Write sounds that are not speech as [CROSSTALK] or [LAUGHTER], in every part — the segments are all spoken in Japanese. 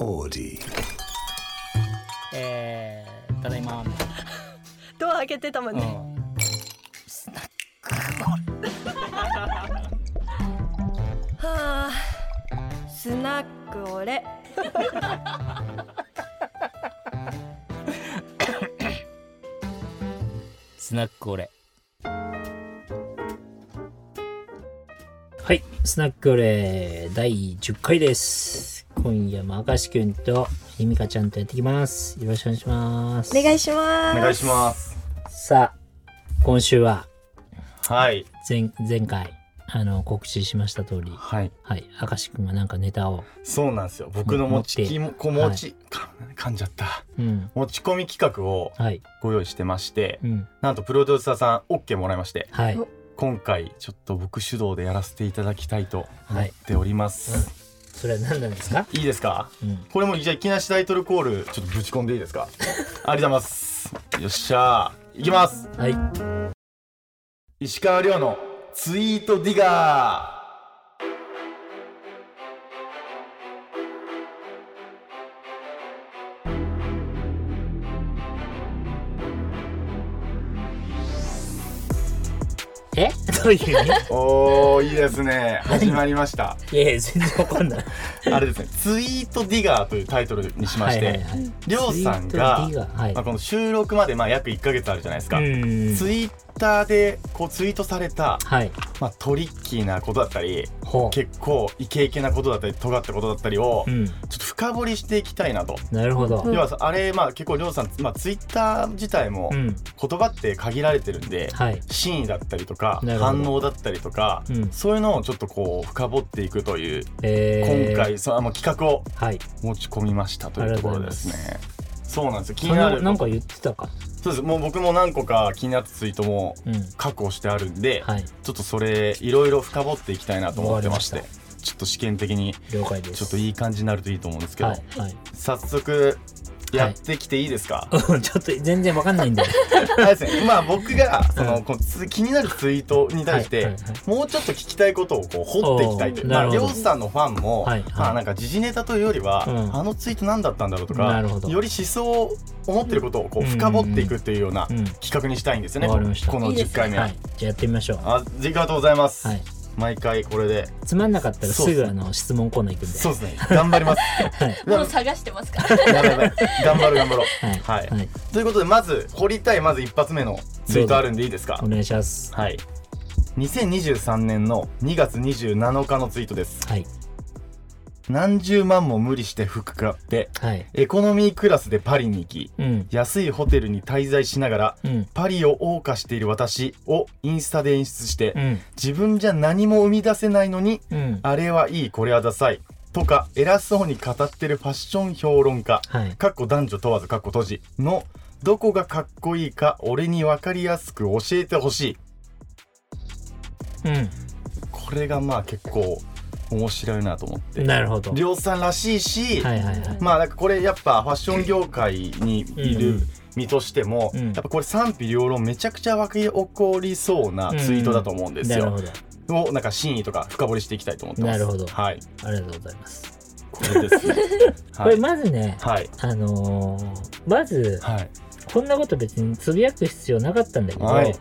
Audi. えー、ただいまドア開けてたもんな、ね、はあスナックオレスナックオレはいスナックオレ第10回です今夜も明石くんとひみかちゃんとやっていきますよろしくお願いしますお願いしますお願いします。さあ今週ははい。前前回あの告知しました通りはい。はい明石くんがなんかネタをそうなんですよ。僕の持ちきも、こ持ち、か噛んじゃった。うん持ち込み企画をはいご用意してまして、うんなんとプロデューサーさん OK もらいまして、はいお今回ちょっと僕主導でやらせていただきたいと思っております。それは何なんですか？いいですか？うんこれもじゃあいきなしタイトルコールちょっとぶち込んでいいですか？ありがとうございます。よっしゃー。いきます。はい石川遼のツイートディガー。え？どういう意味？おーいいですね。始まりました。いやいや全然わかんない。あれですね。ツイートディガーというタイトルにしまして、はいはいはい。りょうさんがツイート D がはい。まあ、この収録までまあ約1ヶ月あるじゃないですか、うん。ツイッターでこうツイートされた、はい。まあ、トリッキーなことだったりほ結構イケイケなことだったり尖ったことだったりをううん。ちょっと深掘りしていきたいなと。なるほど。うん。要はさあれまあ結構りょうさん、まあ、ツイッター自体もうん。言葉って限られてるんで、はい。真意だったりとか反応だったりとか、うん。そういうのをちょっとこう深掘っていくという、えー。今回そのあの企画をはい。持ち込みましたというところですね。そうなんですよ。気そになる。れなんか言ってたか？そうです。もう僕も何個か気になったツイートもうん。確保してあるんで、はい。ちょっとそれいろいろ深掘っていきたいなと思ってましてちょっと試験的にちょっといい感じになるといいと思うんですけど、はいはい。早速やってきていいですか、[LAUGHS] うんちょっと全然わかんないんで。[LAUGHS] あれですねまあ僕がその、うん。こうつ気になるツイートに対して、はいはいはい。もうちょっと聞きたいことをこう掘っていきたいというまあおーなるほど。りょうさんのファンも、はいはい。まあなんか時事ネタというよりは、うん。あのツイート何だったんだろうとかより思想を思ってることをこう深掘っていくっていうようなうん。企画にしたいんですよね、わかりました。この10回目。は。はい。じゃあやってみましょう。あありがとうございます、はい毎回これで。つまんなかったらすぐあの質問コーナー行くんで。そうですね。頑張ります。[LAUGHS] はい。でももう探してますから。頑張る頑張ろう。はい。はい。はい。ということでまず掘りたいまず一発目のツイートあるんでいいですか？お願いします。はい。2023年の2月27日のツイートです。はい何十万も無理して服買ってはい。エコノミークラスでパリに行きうん。安いホテルに滞在しながらうん。パリを謳歌している私をインスタで演出してうん。自分じゃ何も生み出せないのにうん。あれはいいこれはダサいとか偉そうに語ってるファッション評論家はい。かっこ男女問わずかっこ閉じのどこがかっこいいか俺に分かりやすく教えてほしい。これがまあ結構面白いなと思ってうんなるほどりょうさんらしいし、はいはいはいまあなんかこれやっぱファッション業界にいるうん身としても、うんやっぱこれ賛否両論めちゃくちゃ湧き起こりそうなツイートだと思うんですよ。なるほどをなんか真意とか深掘りしていきたいと思ってます。なるほどはい。ありがとうございますこれですね。[LAUGHS] これはい。まずねはい。あのーまずはい。こんなこと別につぶやく必要なかったんだけど、はい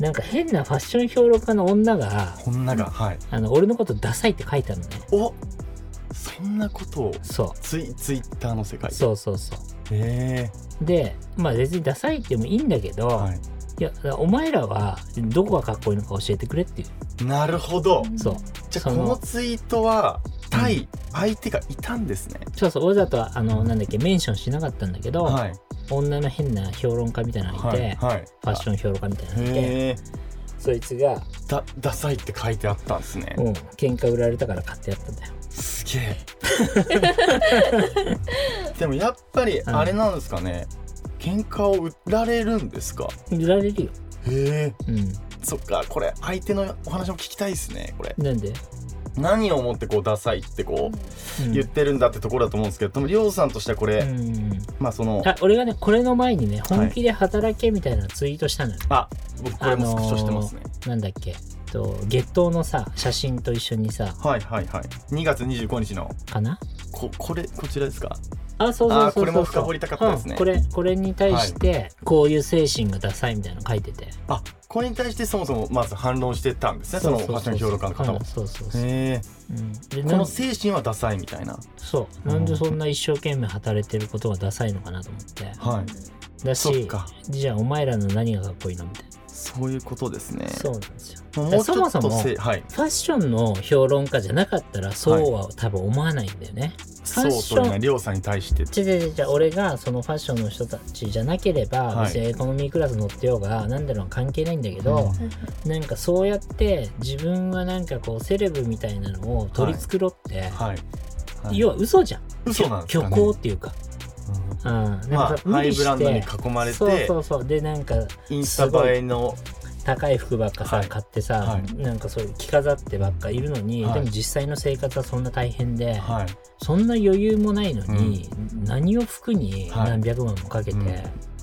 なんか変なファッション評論家の女がこんなが、はい。あの俺のことダサいって書いてあるのねおそんなことをそツイツイッターの世界。そうそうそへうでまあ別にダサいってもいいんだけど、え。はい。いやお前らはどこがかっこいいのか教えてくれっていうなるほど。そうじゃあこそののツイートは対相手がいたんですね。そうそうわざとあのなんだっけメンションしなかったんだけど、はい。女の変な評論家みたいなのがいて、はい。はい。ファッション評論家みたいなのがいて。そいつが、だダサいって書いてあったんですね。うん、喧嘩売られたから買ってやったんだよすげえ。[LAUGHS] でもやっぱりあれなんですかね。喧嘩を売られるんですか？売られるよへえ。うんそっかこれ相手のお話も聞きたいですねこれ。なんで、何をもってこうダサいってこううん。言ってるんだってところだと思うんですけど、りょうさんとしてはこれ、うん。まあそのあ俺がねこれの前にね本気で働けみたいなツイートしたのよ、あ僕これもスクショしてますね。なんだっけと月頭のさ写真と一緒にさはいはいはい。2月25日の。かな？ここれこちらですか？あそうそうそうそう。あこれも深掘りたかったですね。うん。これこれに対してこういう精神がダサいみたいなの書いてて、あこれに対してそもそもまず反論してたんですねそのファッション評論家の方もうんそうそうそう、へえうん、でこの精神はダサいみたいな。そう。なんでそんな一生懸命働いてることがダサいのかなと思って。はい。だしじゃあお前らの何がかっこいいのみたいなそういうことですね。そうなんですよ。まあもそもそもせはい。ファッションの評論家じゃなかったらそうは多分思わないんだよね、そうというのはりょうさんに対して。違う違う違う俺がそのファッションの人たちじゃなければ、はい。別にエコノミークラス乗ってようが何だろう関係ないんだけど、なんかそうやって自分はなんかこうセレブみたいなのを取り繕って、はい、はい。要は嘘じゃん。嘘なんですかね。虚構っていうか、うん。うん、なんまあかハイブランドに囲まれてそうそうそう。でなんかインスタ映えの高い服ばっかさ、はい。買ってさ、はい。なんかそういう着飾ってばっかいるのに、はい。でも実際の生活はそんな大変で、はい。そんな余裕もないのに、何を服にはい。何百万もかけて、うん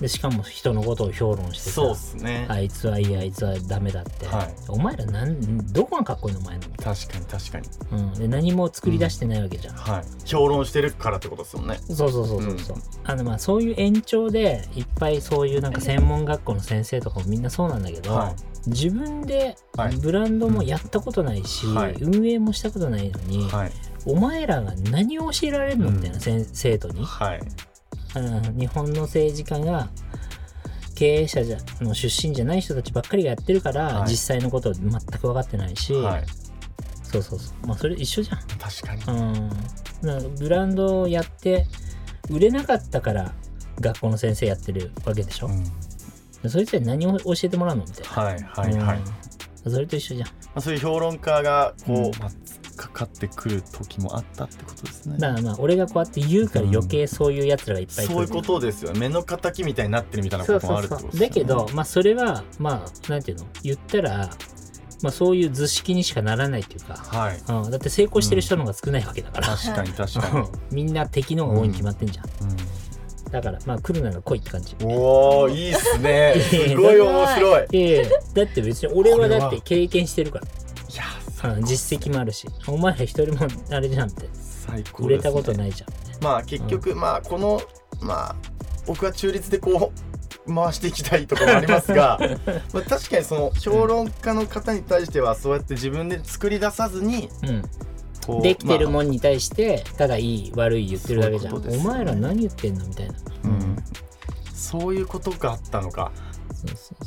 でしかも人のことを評論してさそうっすね、あいつはいいあいつはダメだって、はい。お前らなんどこがかっこいいのお前の、確かに確かに。うん、で何も作り出してないわけじゃん、はい。評論してるからってことですよね。そうそうそうそうそう、あのまあそういう延長でいっぱいそういうなんか専門学校の先生とかもみんなそうなんだけど、はい。自分ではい。ブランドもやったことないし、はい。運営もしたことないのに、はい。お前らが何を教えられるのうんみたいな、先生徒に、はいうん、日本の政治家が経営者じゃの出身じゃない人たちばっかりがやってるから、はい。実際のことを全く分かってないし、はい。そうそうそう。まあそれ一緒じゃん。確かに。うん、ブランドをやって売れなかったから学校の先生やってるわけでしょ、うん。そいつらに何を教えてもらうの？みたいな、はいはいはい、まうん。それと一緒じゃん。あ、そういう評論家がこう、うん。まあ、かかってくる時もあったってことですね。だからまあ俺がこうやって言うから余計そういうやつらがいっぱい来る、そういうことですよ。目の敵みたいになってるみたいなそこともあるってことですよ、ね、だけどまあそれはまあなんていうの？言ったらまあそういう図式にしかならないっていうか、はい。うん、だって成功してる人の方が少ないわけだから、確かに確かうん [LAUGHS] みんな敵の方が多いに決まってんじゃん、に、だからまあ来るなら来いって感じ。うん、おおいいっすね。[LAUGHS] すごい面白い。だって別に俺はだって経験してるから、うん、実績もあるし。お前ら一人もあれじゃんって。最高ね、売れたことないじゃん。まあ結局、まあこのまあ僕は中立でこう回していきたいところもありますが [LAUGHS] まあ確かにその評論家の方に対してはそうやって自分で作り出さずにこうできてるまもんに対してただいい悪い言ってるだけじゃん、ね。お前ら何言ってんのみたいな、あうん、そういうことがあったのか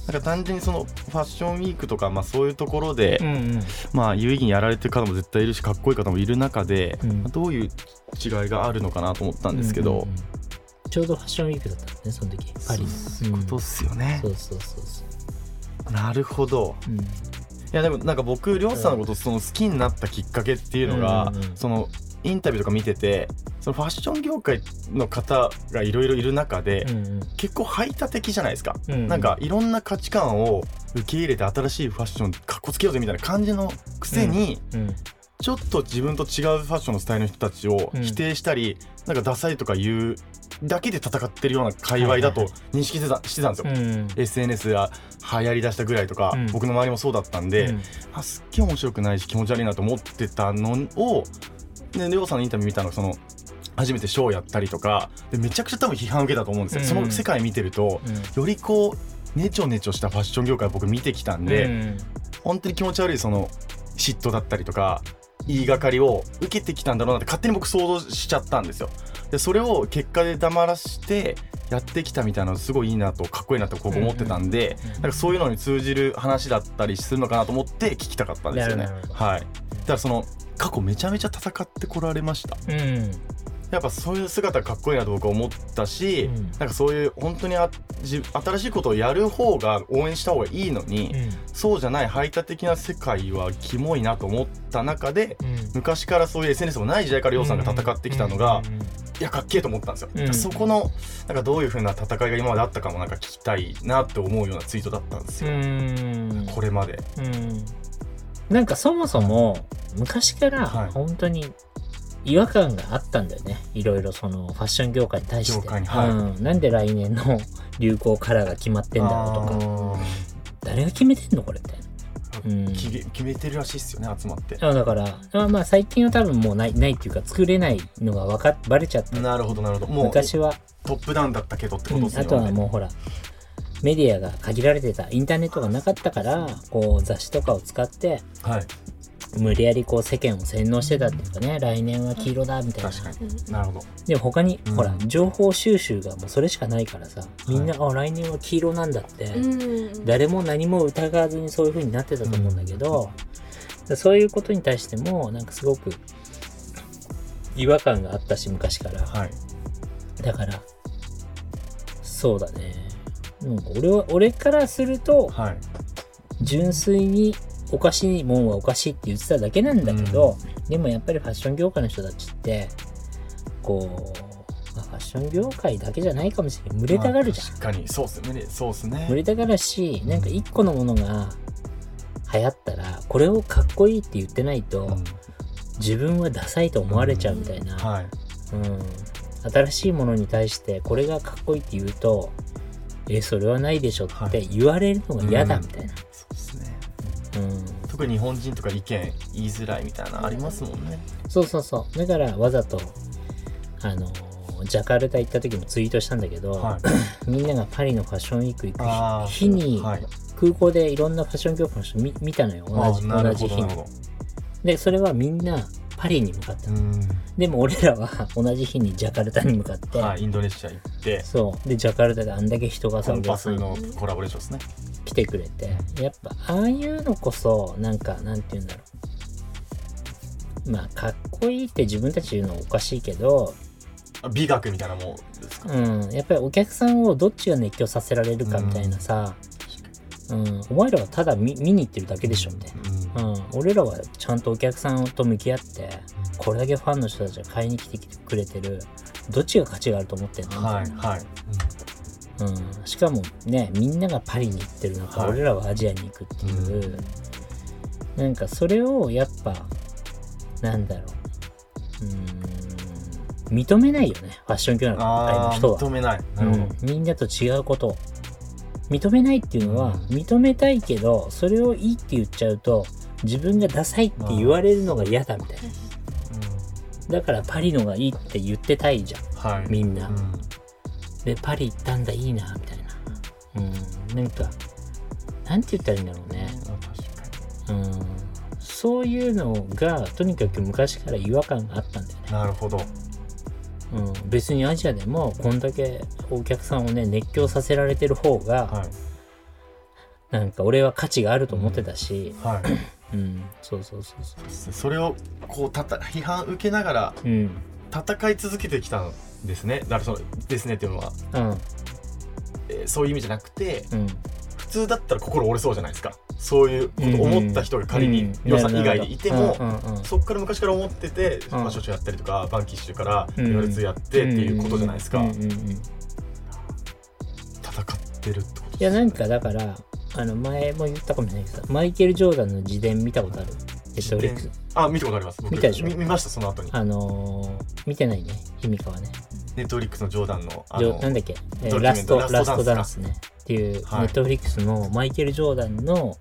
なんか単純にそのファッションウィークとか、まあ、そういうところで、ううんうん。まあ有意義にやられてる方も絶対いるしかっこいい方もいる中で、うん。まあどういう違いがあるのかなと思ったんですけど、うんうんうん。ちょうどファッションウィークだったんだねその時パリの。そういうことっすよね、そうそうそうそう。なるほど。うん。いやでもなんか僕りょうさんのことその好きになったきっかけっていうのが、うんうんうん。そのインタビューとか見ててそのファッション業界の方がいろいろいる中で、うんうん。結構排他的じゃないですか、うんうん。なんかいろんな価値観を受け入れて新しいファッションかっこつけようぜみたいな感じのくせに、うんちょっと自分と違うファッションのスタイルの人たちをうん。否定したり、なんかダサいとか言うだけで戦ってるような界隈だと認識してたしてたんですよ。うん SNS が流行りだしたぐらいとか、うん。僕の周りもそうだったんで、うん。あすっげえ面白くないし気持ち悪いなと思ってたのをでりょうさんのインタビュー見たのがその初めてショーやったりとかでめちゃくちゃ多分批判受けたと思うんですよ、うん。その世界見てるとうん。よりこうネチョネチョしたファッション業界を僕見てきたんで、うん。本当に気持ち悪いその嫉妬だったりとか言いがかりを受けてきたんだろうなって勝手に僕想像しちゃったんですよ。でそれを結果で黙らしてやってきたみたいなのすごいいいなとかっこいいなと思ってたんで、うんうんなんかそういうのに通じる話だったりするのかなと思って聞きたかったんですよね。はい。だからその過去めちゃめちゃ戦ってこられました。うん。やっぱそういう姿かっこいいなと僕は思ったし、うん。なんかそういう本当にあじ新しいことをやる方が応援した方がいいのに、うん。そうじゃない排他的な世界はキモいなと思った中でうん。昔からそういう SNS もない時代からうさんが戦ってきたのが、いやかっけえと思ったんですよ、うん。そこのなんかどういう風な戦いが今まであったかもなんか聞きたいなって思うようなツイートだったんですよ、うん。これまで。うんなんかそもそも昔からはい。本当に違和感があったんだよね。いろいろそのファッション業界に対して。業界にはい。うん、なんで来年の [LAUGHS] 流行カラーが決まってんだろうとか。誰が決めてんのこれみたいなうん。決め決めてるらしいっすよね集まって。あだからあまあ最近は多分もうないないっていうか作れないのが分かっバレちゃった。なるほどなるほど。もう昔は、トップダウンだったけどってうんことですね、あとはもうほらメディアが限られてたインターネットがなかったからこう雑誌とかを使ってはい。無理やりこう世間を洗脳してたっていうかね来年は黄色だみたいな。確かに。なるほど。でも他に、うん。ほら情報収集がもうそれしかないからさみんな、あ来年は黄色なんだって、うん誰も何も疑わずにそういう風になってたと思うんだけど、そういうことに対してもなんかすごく違和感があったし昔から。はい。だからそうだねなん。か俺は俺からするとはい。純粋におかしいもんはおかしいって言ってただけなんだけど、でもやっぱりファッション業界の人たちってこう、まあファッション業界だけじゃないかもしれない。群れたがるじゃん、まあ確かに。そうっすね。そうっすね。群れたがるしなんか一個のものが流行ったらこれをかっこいいって言ってないと、うん。自分はダサいと思われちゃうみたいな、はい。うん、新しいものに対してこれがかっこいいって言うとえそれはないでしょって言われるのが嫌だみたいな、そうですね。うん。特に日本人とか意見言いづらいみたいなありますもんね。そうそうそう。だからわざとあのジャカルタ行った時もツイートしたんだけど、はい。[CLEARS THROAT] みんながパリのファッションウィーク行く日日にはい。空港でいろんなファッション業界の人見見たのよ。同じ同じ日に。でそれはみんなパリに向かったの、どうん。でも俺らは同じ日にジャカルタに向かって、はいインドネシア行って。そう。でジャカルタであんだけ人がさコンパスのコラボレーションですね。来てくれて。やっぱああいうのこそなんかなんて言うんだろう。まあかっこいいって自分たち言うのはおかしいけどあ美学みたいなもんですか？うん。やっぱりお客さんをどっちが熱狂させられるかみたいなさ、うん。お前らはただ見見に行ってるだけでしょみたいな、うん、俺らはちゃんとお客さんと向き合ってこれだけファンの人たちが買いに来てくれてるどっちが価値があると思ってんの？みたいな、はいはい。うん、しかもねみんながパリに行ってる中、はい。俺らはアジアに行くっていう、なんかそれをやっぱなんだろう。うーん。認めないよねファッション業界の人は、認めない。なるほど。うん、みんなと違うことを。認めないっていうのは、うん。認めたいけどそれをいいって言っちゃうと自分がダサいって言われるのが嫌だみたいな。だからパリのがいいって言ってたいじゃん。うんはい。みんな。うん。でパリ行ったんだいいなみたいな。うん。なんかなんて言ったらいいんだろうね。うん。そういうのがとにかく昔から違和感があったんだよね。に、なるほど。うん、別にアジアでもこんだけお客さんをね熱狂させられてる方が、はい。なんか俺は価値があると思ってたし、はいうん、そうそうそうそそれをこうたた批判受けながらううん。戦い続けてきたんですね。だからそのですねっていうのは、うん。えーそういう意味じゃなくてうん。普通だったら心折れそうじゃないですか。そういうこと思った人が仮にりょうさん以外でいても、うんうんうん。そっから昔から思ってて、ファッションショーやったりとかバンキッシュからうん。言われずやってっていうことじゃないですか、うんうんうんうん。戦ってるってこといやなんかだからあの前も言ったかもしれないけどマイケル・ジョーダンの自伝見たことある？ネットフリックス。あ見たことあります。僕見たでしょ？見見ましたその後に。あのー見てないね。ひみかはね。ネットフリックスのジョーダンのあジのョなんだっけ、えーラストララストダンスね。っていうネはい。ットフリックスのマイケル・ジョーダンの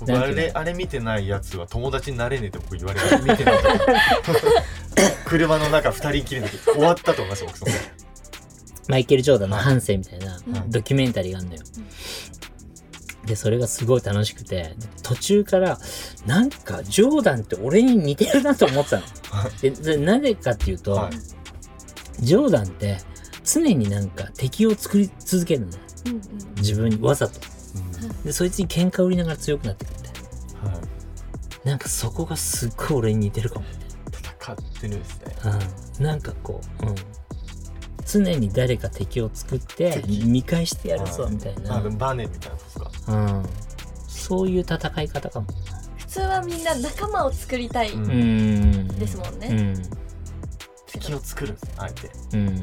僕あれあれ見てないやつは友達になれねえって僕言われて見てない。[LAUGHS] 車の中二人きりの時終わったと思います僕そのマイケル・ジョーダンの半生みたいなうんドキュメンタリーがあるのよ。で、それがすごい楽しくて、途中から、なんか、ジョーダンって俺に似てるなと思ってたの。で、でなぜかっていうと、はいジョーダンって常になんか敵を作り続けるのね。うんうん自分にわざと。うんで、そいつに喧嘩売りながら強くなってくって。はいなんかそこがすっごい俺に似てるかも。戦ってるんですねうん。なんかこう、うん。常に誰か敵を作って敵見返してやるぞはいみたいな。バネみたいなですかうん、そういう戦い方かも。普通はみんな仲間を作りたい、うんうん。ですもんねうん。敵を作るあえてうん。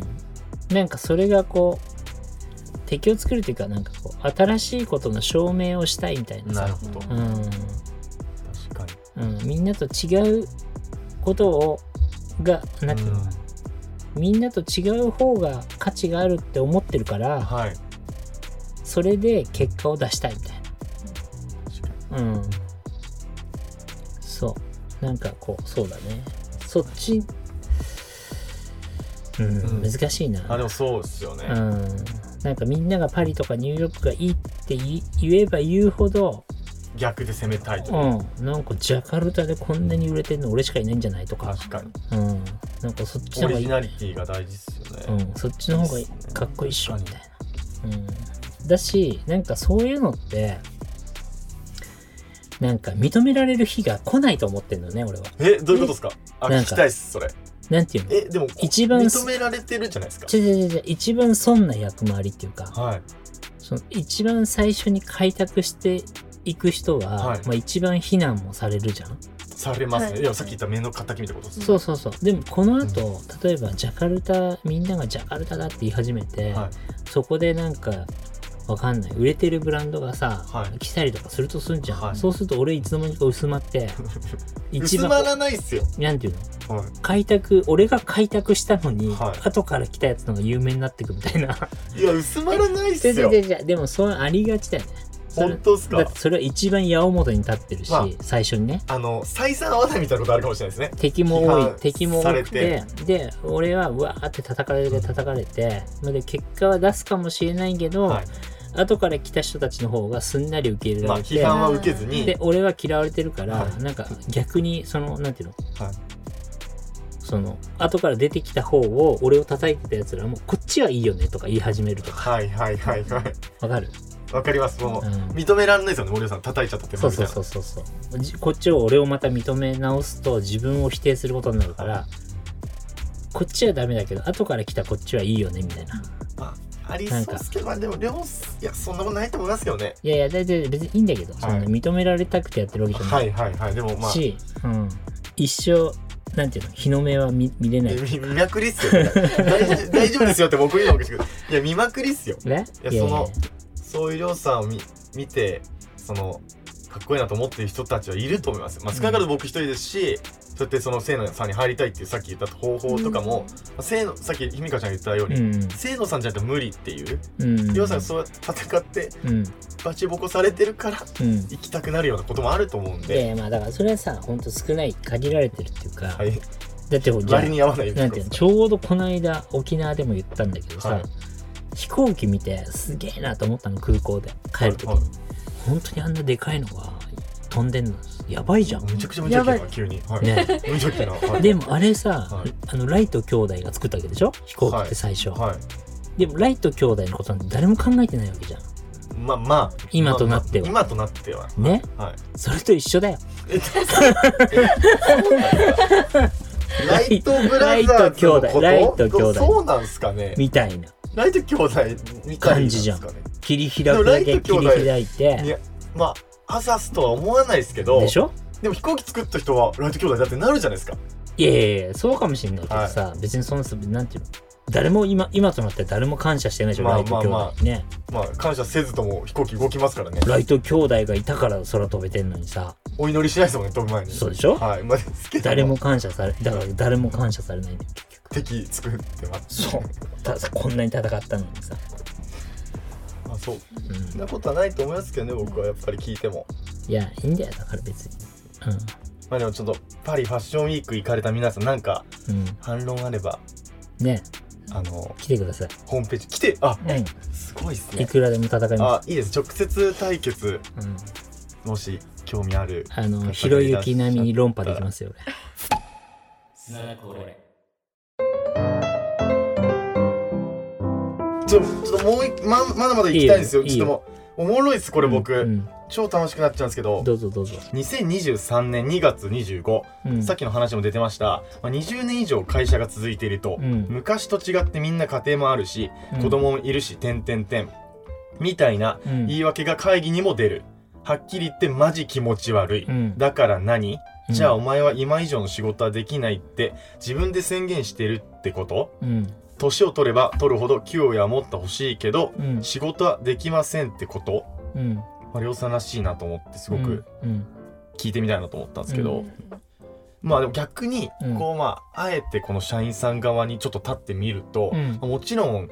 なんかそれがこう、敵を作るというか、なんかこう、新しいことの証明をしたいみたいなさ。なるほど確うん。かうん。みんなと違うことを、が、なんていうの、にみんなと違う方が価値があるって思ってるから、はい。それで結果を出したいみたいな。うん。そう。なんかこうそうだね。そっちうん、うん難しいな。あでもそうですよね、うん。なんかみんながパリとかニューヨークがいいって言えば言うほど逆で攻めたいとうん。なんかジャカルタでこんなに売れてんの俺しかいないんじゃないとか。確かに。うんなんかそっちの方がいい。オリジナリティが大事ですよね、うん、そっちの方がかっこいいっしょみたいな。うん、だしなんかそういうのってなんか認められる日が来ないと思ってんのね俺は。えどういうことですか？あなんか。聞きたいっすそれ。なんていうの？えでもこ一番認められてるじゃないですか？ちょちょちょ一番損な役回りっていうかはい。その一番最初に開拓していく人は、はい。まあ、一番非難もされるじゃん。されますね、はい。い、やさっき言った目の敵みたいなことですそうそうそう。でもこの後、例えばジャカルタみんながジャカルタだって言い始めて、はい。そこでなんかわかんない。売れてるブランドがさ、はい。来たりとかするとすんじゃん、はい。そうすると俺いつの間にか薄まって [LAUGHS] 一薄まらないっすよ、なんていうの？は開拓俺が開拓したのに、はい。後から来たやつのが有名になってくみたいな。い、いや薄まらないっすででよ [LAUGHS] でででもそうありがちだよね本当っすか？だってそれは一番矢面に立ってるし、まあ最初にね。あの採算合わないみたいなことあるかもしれないですね。敵も多い敵も多くて。で俺はうわーって叩かれて叩かれて、まあで結果は出すかもしれないけど、はい。後から来た人たちの方がすんなり受け入れまあられて、批判は受けずに。で俺は嫌われてるから、はい。なんか逆にそのなんていうの？はいその後から出てきた方を俺を叩いてたやつらもこっちはいいよねとか言い始めるとか。はいはいはいはい。わかる？わかります。もう、うん。認められないですよね森尾さん。叩いちゃったってそうそうそうそう。そうじこっちを俺をまた認め直すと自分を否定することになるからこっちはダメだけど後から来たこっちはいいよねみたいな。まあありそうですけどまあでも両いやそんなことないと思いますけどね。いやいやだいたい別にいいんだけど、そんな認められたくてやってるわけじゃない、はいはいはい。でもまあ。し、うん、一生なんていうの日の目は見見れない。え見見まくりっすよ。大丈夫 [LAUGHS] 大丈夫ですよって僕言うのもおかしいけどいや見まくりっすよ。ね？いやそのそういうりょうさんを見見てそのかっこいいなと思ってる人たちはいると思います。まあ少なからず僕一人ですし、そうやってその清野さんに入りたいっていうさっき言った方法とかも、まあ清野さっきひみかちゃんが言ったように、うん。清野さんじゃなくて無理っていううん。さんがそう戦ってうん。バチボコされてるからうん。行きたくなるようなこともあると思うんで、やまあだからそれはさほんと少ない限られてるっていうか、はい、だって割に合わないなんていうのちょうどこの間沖縄でも言ったんだけどさ、はい飛行機見てすげえなと思ったの空港で。帰るときに、はい。本当にあんなでかいのが飛んでんのやばいじゃんめちゃくちゃ無茶気な急に、はい。ね無茶気な、はい、でもあれさ、はい。あのライト兄弟が作ったわけでしょ飛行機って最初、はい。でもライト兄弟のことなんて誰も考えてないわけじゃん。まあまあ。今となっては。まあまあ今となっては。ね。はい。それと一緒だよ。え [LAUGHS] [LAUGHS] ライトブラザーズのこと？ライト兄弟。ライト兄弟。そうなんすかね。みたいなライト兄弟みたいなん感じじゃん切り開くだけ切り開いいてやまあアサスとは思わないですけどでしょ？でも飛行機作った人はライト兄弟だってなるじゃないですか。いやいやいやそうかもしれないけどさ、別にそのなんていうの？誰も今今となって誰も感謝してないでしょ、まあライト兄弟にね。まあ感謝せずとも飛行機動きますからね。ライト兄弟がいたから空飛べてんのにさ。お祈りしないですもんね飛ぶ前に。そうでしょ？はい。まあ誰も感謝されだから誰も感謝されないんだよ。結局敵作ってます。そう。ただこんなに戦ったのにさ、あそう。うん。そんなことはないと思いますけどね僕はやっぱり聞いても。いやいいんだよだから別に。まあでもちょっとパリファッションウィーク行かれた皆さんなんかうん。うん反論あればね。あの来てください、ホームページ来てあうん、すごいっすいねくらでも戦いまあいいです。直接対決す、うん、もし興味あるあのひろゆき並みに論破できますよ俺。[LAUGHS] ちょちょっともう一ままだまだ行きたいんですよ。ちょっともうおもろいっすこれ僕、うん。超楽しくなっちゃうんですけど。どうぞどうぞ、2023年2月25、うん、さっきの話も出てました、まあ、20年以上会社が続いていると、うん。昔と違ってみんな家庭もあるし、うん。子供もいるし点々点みたいなうん。言い訳が会議にも出る。はっきり言ってマジ気持ち悪い、うん。だから何？うん。じゃあお前は今以上の仕事はできないって自分で宣言してるってこと？うん年を取れば取るほど給与はもっと欲しいけどうん。仕事はできませんってこと？うん。まあ、りょうさんらしいなと思ってすごくうん。聞いてみたいなと思ったんですけど、うん。まあでも逆にうん。こうまああえてこの社員さん側にちょっと立ってみると、うん。もちろん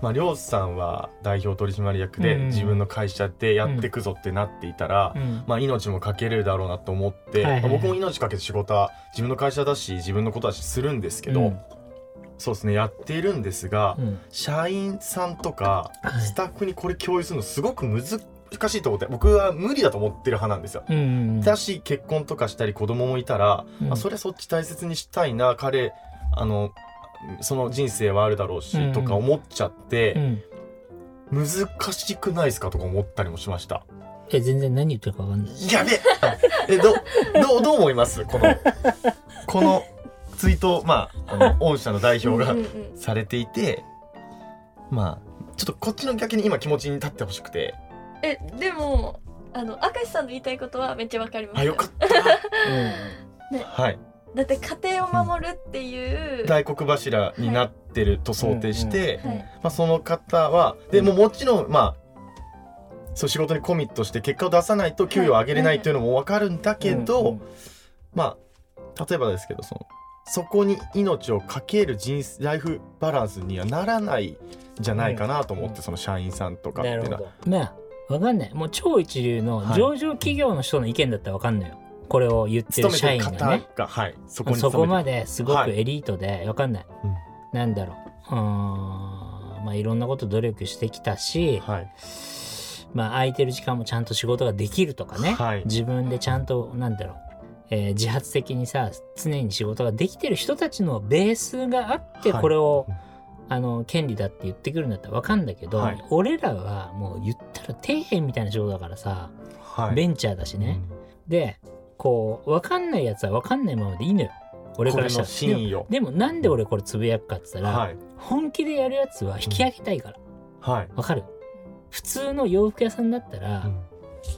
まあ、りょうさんは代表取締役でうん。自分の会社でやっていくぞってなっていたら、うん。まあ、命もかけれるだろうなと思って、はいはいはい。まあ僕も命かけて仕事は自分の会社だし自分のことだしするんですけど、うんそうですねやっているんですが、うん。社員さんとかはい。スタッフにこれ共有するのすごく難しいと思って僕は無理だと思ってる派なんですよ。うんうんだし結婚とかしたり子供もいたら、うん。あそれそっち大切にしたいな彼あのその人生はあるだろうし、うんとか思っちゃってう、ん。難しくないですかとか思ったりもしました。え全然何言ってるか分かんない。やべえ。えどどうどう思います？このこのツイートまああの [LAUGHS] 御社の代表がうんうんうん。されていてまあちょっとこっちの逆に今気持ちに立ってほしくて。えでもあの明石さんの言いたいことはめっちゃわかります。あよかった。[LAUGHS] はい。だって家庭を守るっていう、大黒柱になってると想定して、はい。まあ、その方はでももちろんまあそう仕事にコミットして結果を出さないと給与を上げれないっていうのも分かるんだけど、うんうん。まあ例えばですけどそのそこに命をかける人生ライフバランスにはならないんじゃないかなと思って、うん。その社員さんとかっていうのは。なるほど。まあ分かんない。もう超一流のはい。上場企業の人の意見だったら分かんないよ。これを言ってる社員がね。が、はい、そこにそこまで、ですごくエリートで分かんない、うん。なんだろう。うーん。まあいろんなこと努力してきたし、はい。まあ空いてる時間もちゃんと仕事ができるとかね、はい。自分でちゃんとなんだろう、えー自発的にさ常に仕事ができてる人たちのベースがあってはい。これを、あの権利だって言ってくるんだったら分かんだけど、はい。俺らはもう言ったら底辺みたいな仕事だからさ、はい。ベンチャーだしね、でこう分かんないやつは分かんないままでいいのよ。俺からしたら。真意を。でもなんで俺これつぶやくかって言ったら、はい。本気でやるやつは引き上げたいから。はい、わかる？普通の洋服屋さんだったら、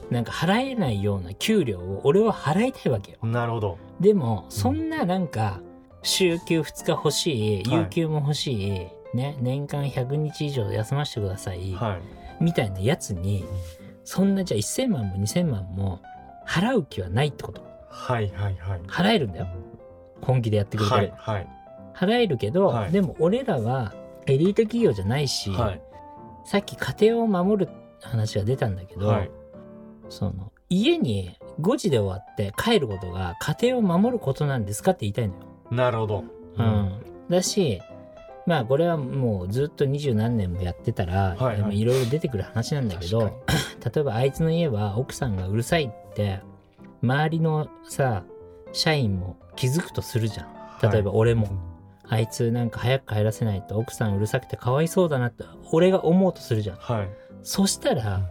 なんか払えないような給料を俺は払いたいわけよ。なるほど。でもそんななんか週休2日欲しいはい。有給も欲しい、ね年間100日以上休ませてください、はい。みたいなやつにそんなじゃあ1000万も2000万も払う気はないってこと。はいはいはい。払えるんだよ。本気でやってくれて。はる、いはい。払えるけど、はい。でも俺らはエリート企業じゃないし、はい。さっき家庭を守る話が出たんだけど、はいその家に5時で終わって帰ることが家庭を守ることなんですかって言いたいのよ。なるほど。うん。だしまあこれはもうずっと二十何年もやってたら、はいはい。でもいろいろ出てくる話なんだけど [CLEARS THROAT] 例えばあいつの家は奥さんがうるさいって周りのさ社員も気づくとするじゃん。例えば俺も、あいつなんか早く帰らせないと奥さんうるさくてかわいそうだなって俺が思うとするじゃん。はい。そしたら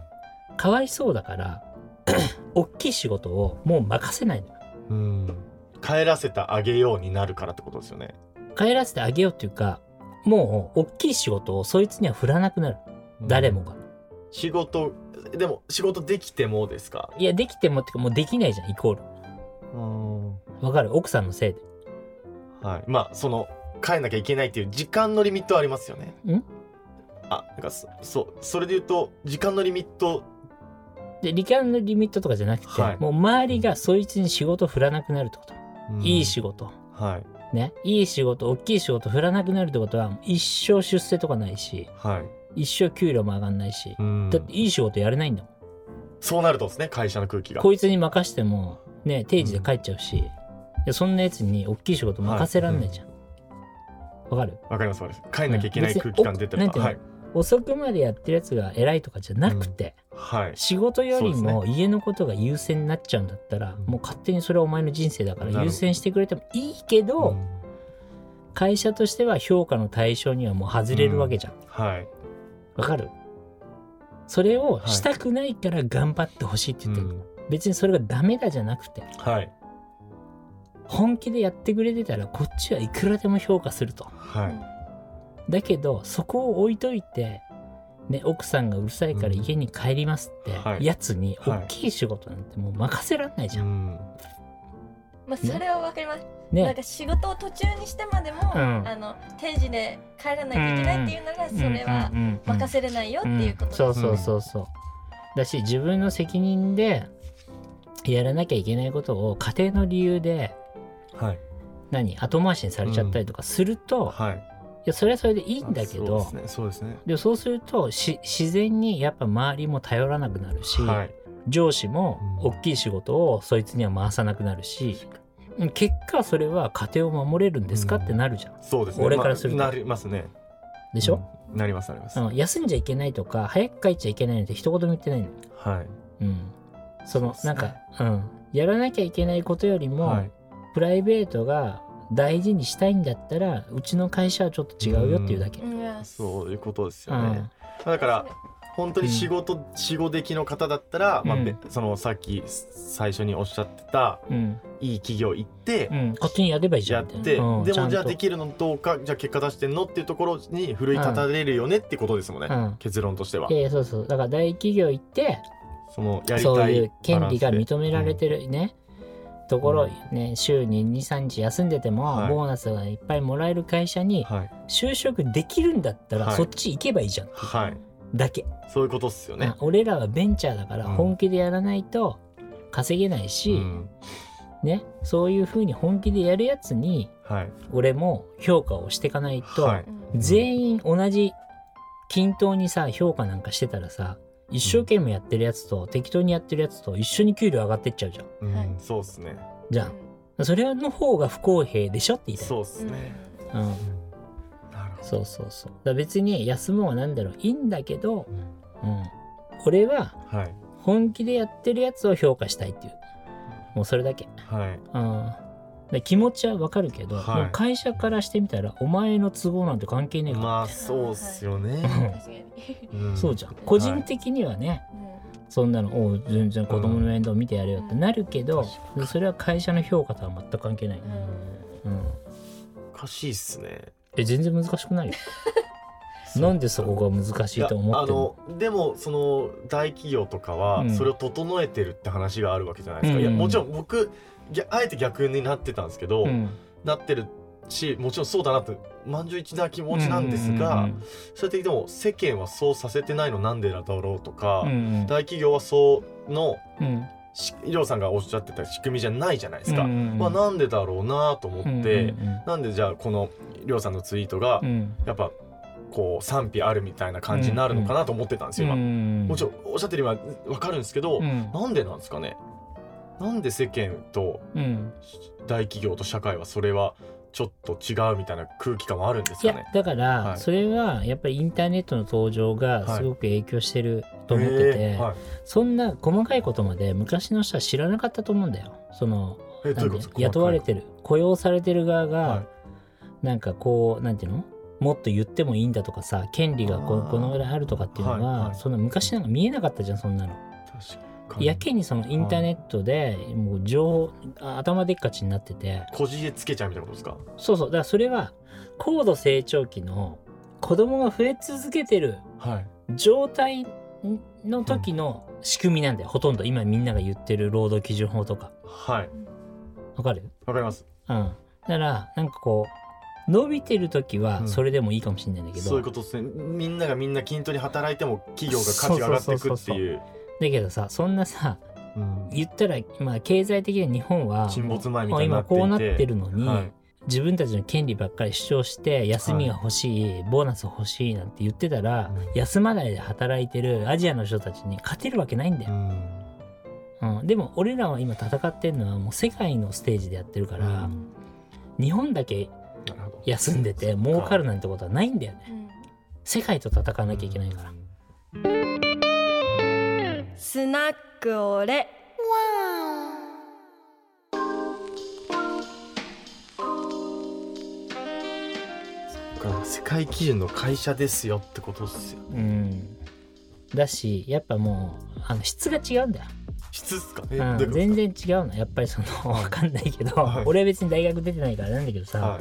かわいそうだから [CLEARS THROAT] 大きい仕事をもう任せないのよ。うん。帰らせてあげようになるからってことですよね。帰らせてあげようっていうかもう大きい仕事をそいつには振らなくなる。誰もが。仕事でも仕事できてもですか？いやできてもってかもうできないじゃんイコール。うん。わかる？奥さんのせいで。はい。まあその帰んなきゃいけないっていう時間のリミットはありますよね。ん？あなんかそそうそれで言うと時間のリミットで時間のリミットとかじゃなくて、はい。もう周りがそいつに仕事を振らなくなるってこと。うん。いい仕事。はい。ね、いい仕事大きい仕事振らなくなるってことは一生出世とかないしはい。一生給料も上がんないし、うん。だっていい仕事やれないんだもん。そうなるとですね会社の空気が。こいつに任してもね定時で帰っちゃうし、でそんなやつに大きい仕事任せらんないじゃん。わ、かる？わかりますわかります。帰んなきゃいけないうん空気感出てるはい遅くまでやってるやつが偉いとかじゃなくて、はい。仕事よりも家のことが優先になっちゃうんだったら、うん。もう勝手にそれはお前の人生だから優先してくれてもいいけど、うん。会社としては評価の対象にはもう外れるわけじゃん。はい。わかる？それをしたくないから頑張ってほしいって言ってる、うん。別にそれがダメだじゃなくてはい。本気でやってくれてたらこっちはいくらでも評価すると。はいだけどそこを置いといて、ね、奥さんがうるさいから家に帰りますって、はい。やつにはい。大きい仕事なんてもう任せらんないじゃん、うん。まあそれはわかります、なんねか仕事を途中にしてまでも、うん。あの定時で帰らないといけないっていうなら、それは任せれないよっていうことです、そうそうそうそう。だし自分の責任でやらなきゃいけないことを家庭の理由ではい。何？後回しにされちゃったりとかすると、はいやそれはそれでいいんだけどそうですね。そうですね。でもそうするとし自然にやっぱ周りも頼らなくなるし、はい。上司もうん。大きい仕事をそいつには回さなくなるし、結果それは家庭を守れるんですかってなるじゃん。そうですね。俺からすると。まあなりますね。でしょ、うん。なりますなります。うん休んじゃいけないとか早く帰っちゃいけないなんて一言も言ってないの。はい。うん、そのね。なんか、うん、やらなきゃいけないことよりも、はい。プライベートが大事にしたいんだったらうちの会社はちょっと違うよっていうだけ。いやそういうことですようん。ねだから本当に仕事、仕事的の方だったら、まあうんべそのさっき最初におっしゃってたうん。いい企業行ってうん、こっちにやればいいじゃんやって、でもじゃあできるのどうかじゃあ結果出してんのっていうところに奮い立たれるよねってことですもんね、うん。結論としては、いやいやそうそうだから大企業行ってそのやりそうたいいう権利が認められてるね、ところうね週に23日休んでても、はい。ボーナスがいっぱいもらえる会社にはい。就職できるんだったら、はい。そっち行けばいいじゃん。はい。だけ、そういうことっすよね。あ俺らはベンチャーだからうん。本気でやらないと稼げないし、うん。ねそういうふうに本気でやるやつにはい。俺も評価をしていかないと、はい。全員同じ均等にさ評価なんかしてたらさ一生懸命やってるやつと適当にやってるやつと一緒に給料上がってっちゃうじゃん。うんはい。そうっすね。じゃんそれの方が不公平でしょって言いた。いそうっすね、うん、なるほそうそうそう。だから別に休むはなんだろう。いいんだけど、ど、うん、俺はうんはい。本気でやってるやつを評価したいっていう。もうそれだけ、はい。うん、で気持ちはわかるけど、はい。もう会社からしてみたらお前の都合なんて関係ねえから、まあそうっすよね、うん。そうじゃん。個人的にはね、そんなのおう全然子供の面倒見てやれよってなるけど、うんそれは会社の評価とは全く関係ない、うん。うん、おかしいっすね。え全然難しくないよ。[LAUGHS] なんでそこが難しいと思ってるの？いやあのでもその大企業とかはうん。それを整えてるって話があるわけじゃないですか、うん。いやもちろん僕あえて逆になってたんですけど、うん。なってるしもちろんそうだなって満場一致な気持ちなんですが、それででも世間はそうさせてないのなんでだろうとか、うんうん。大企業はそうのうん。しりょうさんがおっしゃってた仕組みじゃないじゃないですか、まあ、なんでだろうなと思って、なんでじゃあこのりょうさんのツイートがうん。やっぱこう賛否あるみたいな感じになるのかなと思ってたんですよ、今。うんもちろんおっしゃってる今わかるんですけど、うん。なんでなんですかねなんで世間とうん。大企業と社会はそれはちょっと違うみたいな空気感はあるんですいやかねだから、はい。それはやっぱりインターネットの登場がすごく影響してると思ってて、はい。そんな細かいことまで昔の人は知らなかったと思うんだよ。その雇われてる雇用されてる側が、はい。なんかこうなんていうの？もっと言ってもいいんだとかさ権利がこのぐらいあるとかっていうのは、はいはい。そんな昔なんか見えなかったじゃんそんなの。確かにやけにそのインターネットでもう情報あ頭でっかちになってて。こじえつけちゃうみたいなことですか？そうそう。だからそれは高度成長期の子供が増え続けてるはい。状態の時の仕組みなんだよ、ほとんど。今みんなが言ってる労働基準法とか。はい。わかる？わかります。うん。だからなんかこう伸びてる時はうん。それでもいいかもしれないんだけど、そういうことですね。みんながみんな均等に働いても企業が価値が上がっていくっていうだけどさそんなさうん。言ったら、まあ、経済的に日本は沈没前みもうたいになっていて。今こうなってるのに、はい。自分たちの権利ばっかり主張して休みが欲しい、ボーナス欲しいなんて言ってたら、うん。休まないで働いてるアジアの人たちに勝てるわけないんだよ、うん。うん。でも俺らは今戦ってるのはもう世界のステージでやってるから、うん。日本だけ休んでて儲かるなんてことはないんだよね。世界と戦わなきゃいけないから、スナックオレ。世界基準の会社ですよってことですようん、だしやっぱもうあの質が違うんだよ、質っすかえうん、全然違うの。やっぱりそのはい。わかんないけど、はい。俺は別に大学出てないからなんだけどさ、かは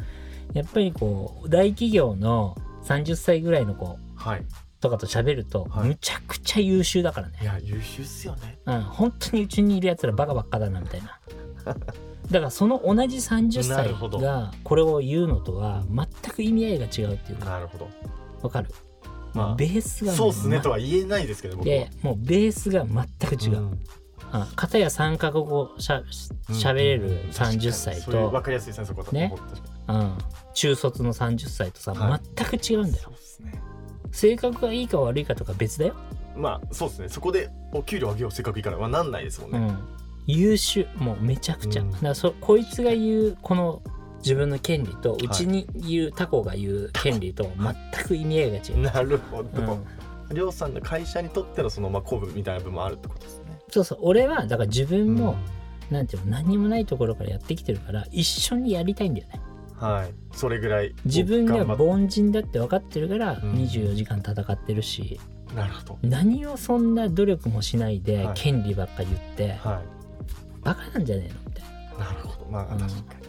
い。やっぱりこう大企業の30歳ぐらいの子。はいとかと喋ると、はい。むちゃくちゃ優秀だからね。いや優秀っすよね。うん、本当にうちにいるやつらバカばっかだなみたいな。[LAUGHS] だからその同じ30なるほど。歳がこれを言うのとは全く意味合いが違うっていうか。なるほど。わかる、まあベースがそうっすねまとは言えないですけど僕は。もうベースが全く違う、ん。あ片や3カ国語しゃしゃべれる30歳そう分かりやすいですねそこだとね。うん、中卒の30歳とさ、はい。全く違うんだよ。そうですね性格がいいか悪いかとか別だよ、まあそうですね。そこでお給料上げようせっかくいいから。はなんないですもんね、うん、優秀。もうめちゃくちゃ、うん。だからそこいつが言うこの自分の権利とうちに言う、タコが言う権利と全く意味合いが違う、なるほど、うん。りょうさんの会社にとってのそのまあ鼓舞みたいな部分もあるってことですね。そうそう。俺はだから自分も、なんていうの何にもないところからやってきてるから一緒にやりたいんだよねはい。それぐらい自分が凡人だって分かってるからん。24時間戦ってるし、なるほど。何をそんな努力もしないではい。権利ばっか言って、はバカなんじゃねえのみたいな。いなるほど。まあうん。確かに、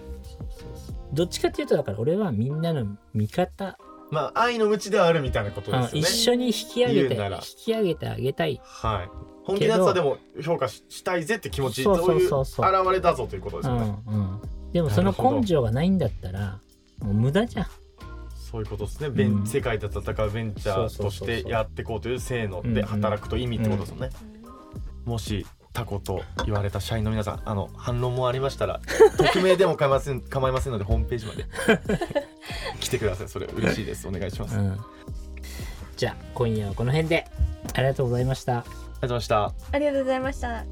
どっちかっていうとだから俺はみんなの味方、まあ愛の無知ではあるみたいなことですよね。うん一緒に引き上げて引き上げてあげたい。はい。本気のやつはでも評価ししたいぜって気持ちそういう現れだぞということですうんよね、うんでもその根性がないんだったらもう無駄じゃん。そういうことですね、ベンうん。世界で戦うベンチャーとしてやっていこうという性能うんうん。で働くと意味ってことですよね、もしタコと言われた社員の皆さんあの反論もありましたら [LAUGHS] 匿名でも構いません構いませんのでホームページまで。[LAUGHS] 来てください。それ嬉しいです。お願いします、ありがとううん。じゃあ今夜はこの辺で。ありがとうございました。ございました。ありがとうございました